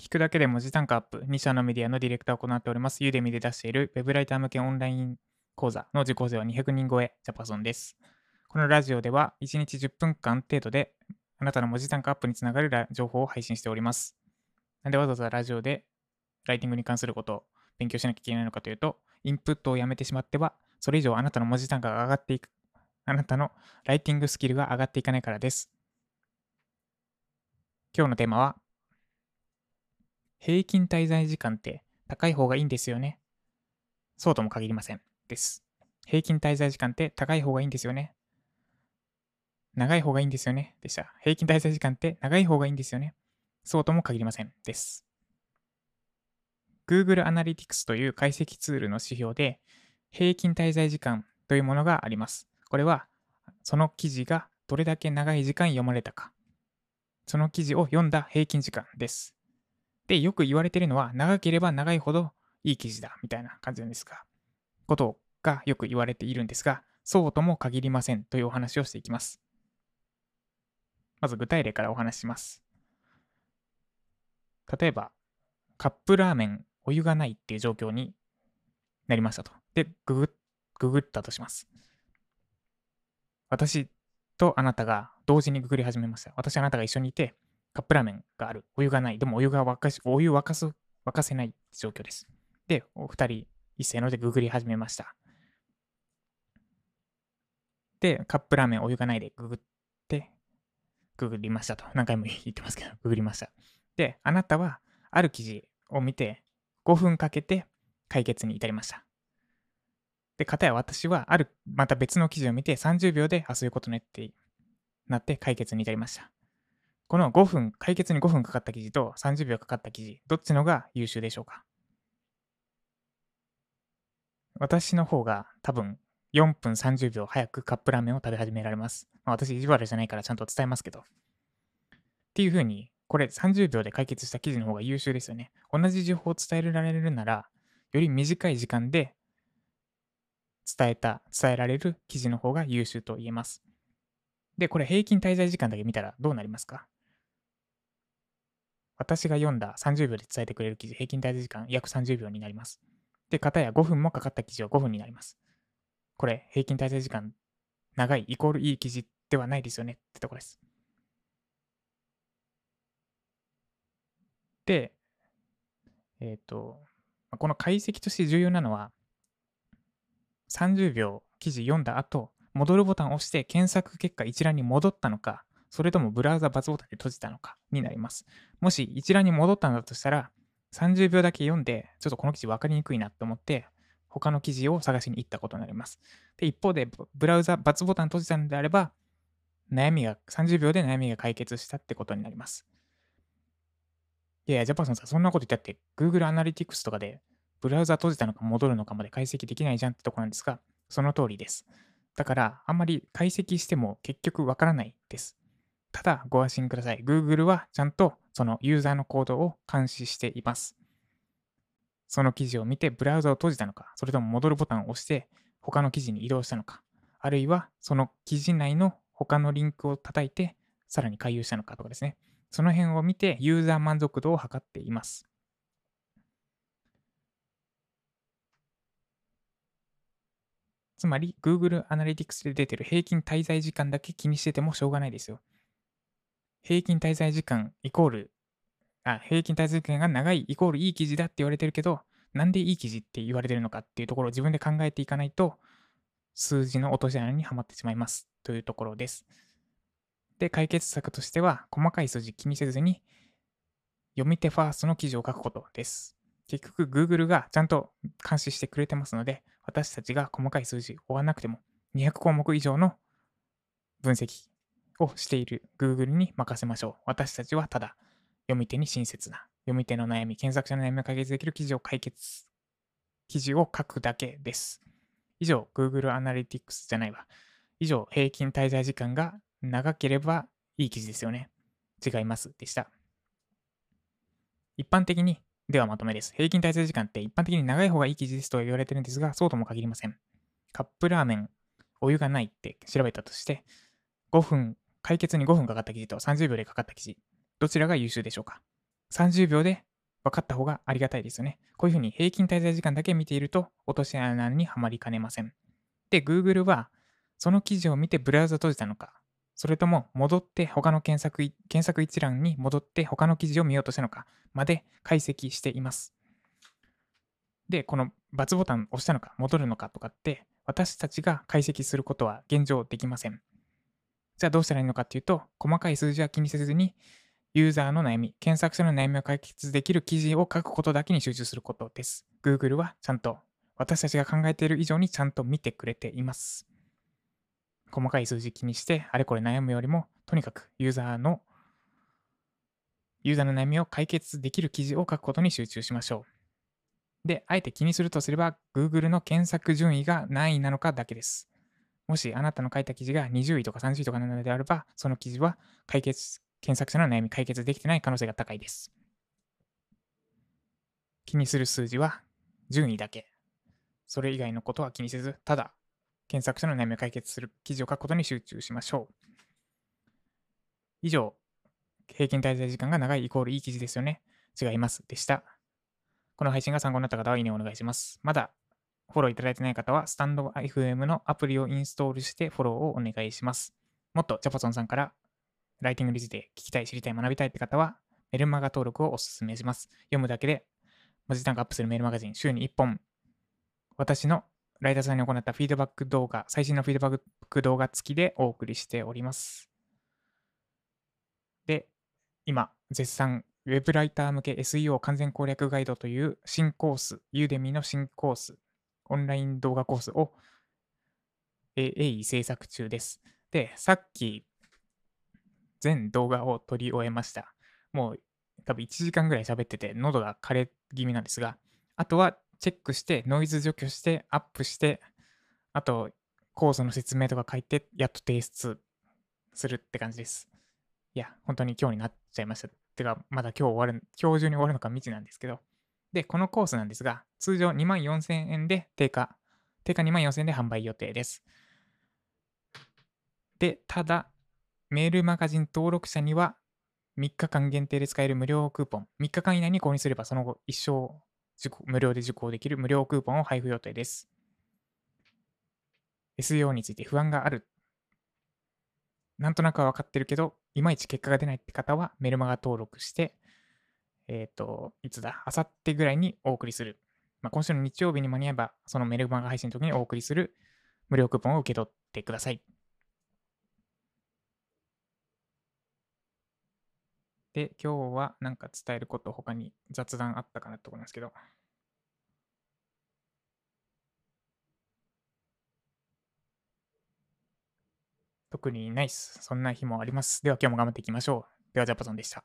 聞くだけで文字単価アップ、2社のメディアのディレクターを行っております、ユーデミで出している Web ライター向けオンライン講座の受講生は200人超え、ジャパソンです。このラジオでは1日10分間程度であなたの文字単価アップにつながる情報を配信しております。なんでわざわざラジオでライティングに関することを勉強しなきゃいけないのかというと、インプットをやめてしまっては、それ以上あなたの文字単価が上がっていく、あなたのライティングスキルが上がっていかないからです。今日のテーマは、平均滞在時間って高い方がいいんですよね。そうとも限りません。です。平均滞在時間って高い方がいいんですよね。長い方がいいんですよね。でした。平均滞在時間って長い方がいいんですよね。そうとも限りません。です。Google Analytics という解析ツールの指標で、平均滞在時間というものがあります。これは、その記事がどれだけ長い時間読まれたか。その記事を読んだ平均時間です。で、よく言われてるのは、長ければ長いほどいい記事だ、みたいな感じなんですが、ことがよく言われているんですが、そうとも限りませんというお話をしていきます。まず具体例からお話しします。例えば、カップラーメン、お湯がないっていう状況になりましたと。で、ググググったとします。私とあなたが同時にググり始めました。私あなたが一緒にいて、カップラーメンがある。お湯がない。でもお湯が沸かし、お湯沸かす、沸かせない状況です。で、お二人一斉のでググり始めました。で、カップラーメンお湯がないでググって、ググりましたと。何回も言ってますけど、ググりました。で、あなたはある記事を見て5分かけて解決に至りました。で、かたや私はある、また別の記事を見て30秒で、あ、そういうことねってなって解決に至りました。この5分、解決に5分かかった記事と30秒かかった記事、どっちのが優秀でしょうか？私の方が多分4分30秒早くカップラーメンを食べ始められます。まあ、私意地悪じゃないからちゃんと伝えますけど。っていう風に、これ30秒で解決した記事の方が優秀ですよね。同じ情報を伝えられるなら、より短い時間で伝えた、伝えられる記事の方が優秀と言えます。で、これ平均滞在時間だけ見たらどうなりますか？私が読んだ30秒で伝えてくれる記事、平均滞在時間約30秒になります。で、片や5分もかかった記事は5分になります。これ、平均滞在時間長いイコールいい記事ではないですよねってとこです。で、えっ、ー、と、この解析として重要なのは、30秒記事読んだ後、戻るボタンを押して検索結果一覧に戻ったのか、それともブラウザ×ボタンで閉じたのかになります。もし一覧に戻ったんだとしたら、30秒だけ読んで、ちょっとこの記事分かりにくいなと思って、他の記事を探しに行ったことになります。で、一方で、ブラウザ×ボタン閉じたのであれば、悩みが、30秒で悩みが解決したってことになります。いやいや、ジャパソンさん、そんなこと言ったって、Google Analytics とかで、ブラウザ閉じたのか戻るのかまで解析できないじゃんってとこなんですが、その通りです。だから、あんまり解析しても結局わからないです。ただ、ご安心ください。Google はちゃんとそのユーザーのコードを監視しています。その記事を見てブラウザを閉じたのか、それとも戻るボタンを押して他の記事に移動したのか、あるいはその記事内の他のリンクを叩いてさらに回遊したのかとかですね。その辺を見てユーザー満足度を測っています。つまり Google Analytics で出てる平均滞在時間だけ気にしててもしょうがないですよ。平均滞在時間イコール、あ、平均滞在時間が長いイコールいい記事だって言われてるけど、なんでいい記事って言われてるのかっていうところを自分で考えていかないと、数字の落とし穴にはまってしまいますというところです。で、解決策としては、細かい数字気にせずに、読み手ファーストの記事を書くことです。結局、Google がちゃんと監視してくれてますので、私たちが細かい数字を追わなくても、200項目以上の分析をしている Google に任せましょう。私たちはただ読み手に親切な、読み手の悩み、検索者の悩みを解決できる記事を解決、記事を書くだけです。以上、Google Analytics じゃないわ。以上、平均滞在時間が長ければいい記事ですよね。違います。でした。一般的に、ではまとめです。平均滞在時間って一般的に長い方がいい記事ですと言われてるんですが、そうとも限りません。カップラーメン、お湯がないって調べたとして、5分解決に5分かかった記事と30秒でかかった記事、どちらが優秀でしょうか ?30 秒で分かった方がありがたいですよね。こういうふうに平均滞在時間だけ見ていると落とし穴にはまりかねません。で、Google はその記事を見てブラウザ閉じたのか、それとも戻って他の検索検索一覧に戻って他の記事を見ようとしたのかまで解析しています。で、この×ボタンを押したのか戻るのかとかって私たちが解析することは現状できません。じゃあどうしたらいいのかっていうと、細かい数字は気にせずにユーザーの悩み、検索者の悩みを解決できる記事を書くことだけに集中することです。Google はちゃんと私たちが考えている以上にちゃんと見てくれています。細かい数字気にしてあれこれ悩むよりも、とにかくユーザーのユーザーの悩みを解決できる記事を書くことに集中しましょう。で、あえて気にするとすれば、Google の検索順位が何位なのかだけです。もしあなたの書いた記事が20位とか30位とかなのであれば、その記事は解決検索者の悩み解決できてない可能性が高いです。気にする数字は順位だけ。それ以外のことは気にせず、ただ検索者の悩みを解決する記事を書くことに集中しましょう。以上、平均滞在時間が長いイコールいい記事ですよね。違います。でした。この配信が参考になった方は、いいねをお願いします。まだフォローいただいてない方は、スタンド FM のアプリをインストールしてフォローをお願いします。もっとジャパソンさんからライティングについて聞きたい、知りたい、学びたいって方は、メルマガ登録をお勧めします。読むだけで文字単価アップするメールマガジン、週に1本、私のライターさんに行ったフィードバック動画、最新のフィードバック動画付きでお送りしております。で、今、絶賛、ウェブライター向け SEO 完全攻略ガイドという新コース、ユーデミの新コース、オンライン動画コースを鋭意制作中です。で、さっき全動画を撮り終えました。もう多分1時間ぐらい喋ってて、喉が枯れ気味なんですが、あとはチェックして、ノイズ除去して、アップして、あと、コースの説明とか書いて、やっと提出するって感じです。いや、本当に今日になっちゃいました。てか、まだ今日終わる、今日中に終わるのか未知なんですけど。で、このコースなんですが、通常2万4000円で定価、定価2万4000円で販売予定です。で、ただ、メールマガジン登録者には3日間限定で使える無料クーポン、3日間以内に購入すればその後一生無料で受講できる無料クーポンを配布予定です。SEO について不安がある。なんとなくは分かってるけど、いまいち結果が出ないって方はメルマガ登録して、えっ、ー、と、いつだ、あさってぐらいにお送りする。まあ、今週の日曜日に間に合えば、そのメルマガ配信の時にお送りする無料クーポンを受け取ってください。で、今日はなんか伝えること他に雑談あったかなと思いますけど。特にないっす。そんな日もあります。では今日も頑張っていきましょう。ではジャパソンでした。